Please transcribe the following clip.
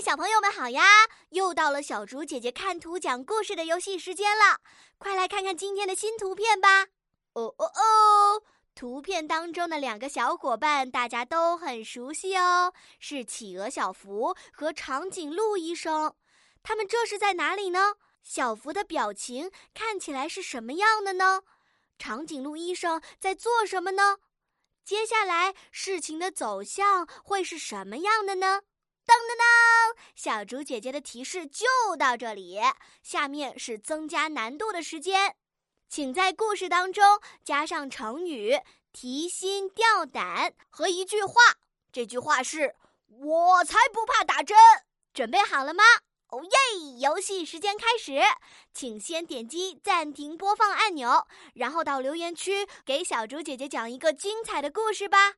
小朋友们好呀！又到了小竹姐姐看图讲故事的游戏时间了，快来看看今天的新图片吧！哦哦哦，图片当中的两个小伙伴大家都很熟悉哦，是企鹅小福和长颈鹿医生。他们这是在哪里呢？小福的表情看起来是什么样的呢？长颈鹿医生在做什么呢？接下来事情的走向会是什么样的呢？噔噔噔！小竹姐姐的提示就到这里，下面是增加难度的时间，请在故事当中加上成语“提心吊胆”和一句话。这句话是“我才不怕打针”。准备好了吗？哦耶！游戏时间开始，请先点击暂停播放按钮，然后到留言区给小竹姐姐讲一个精彩的故事吧。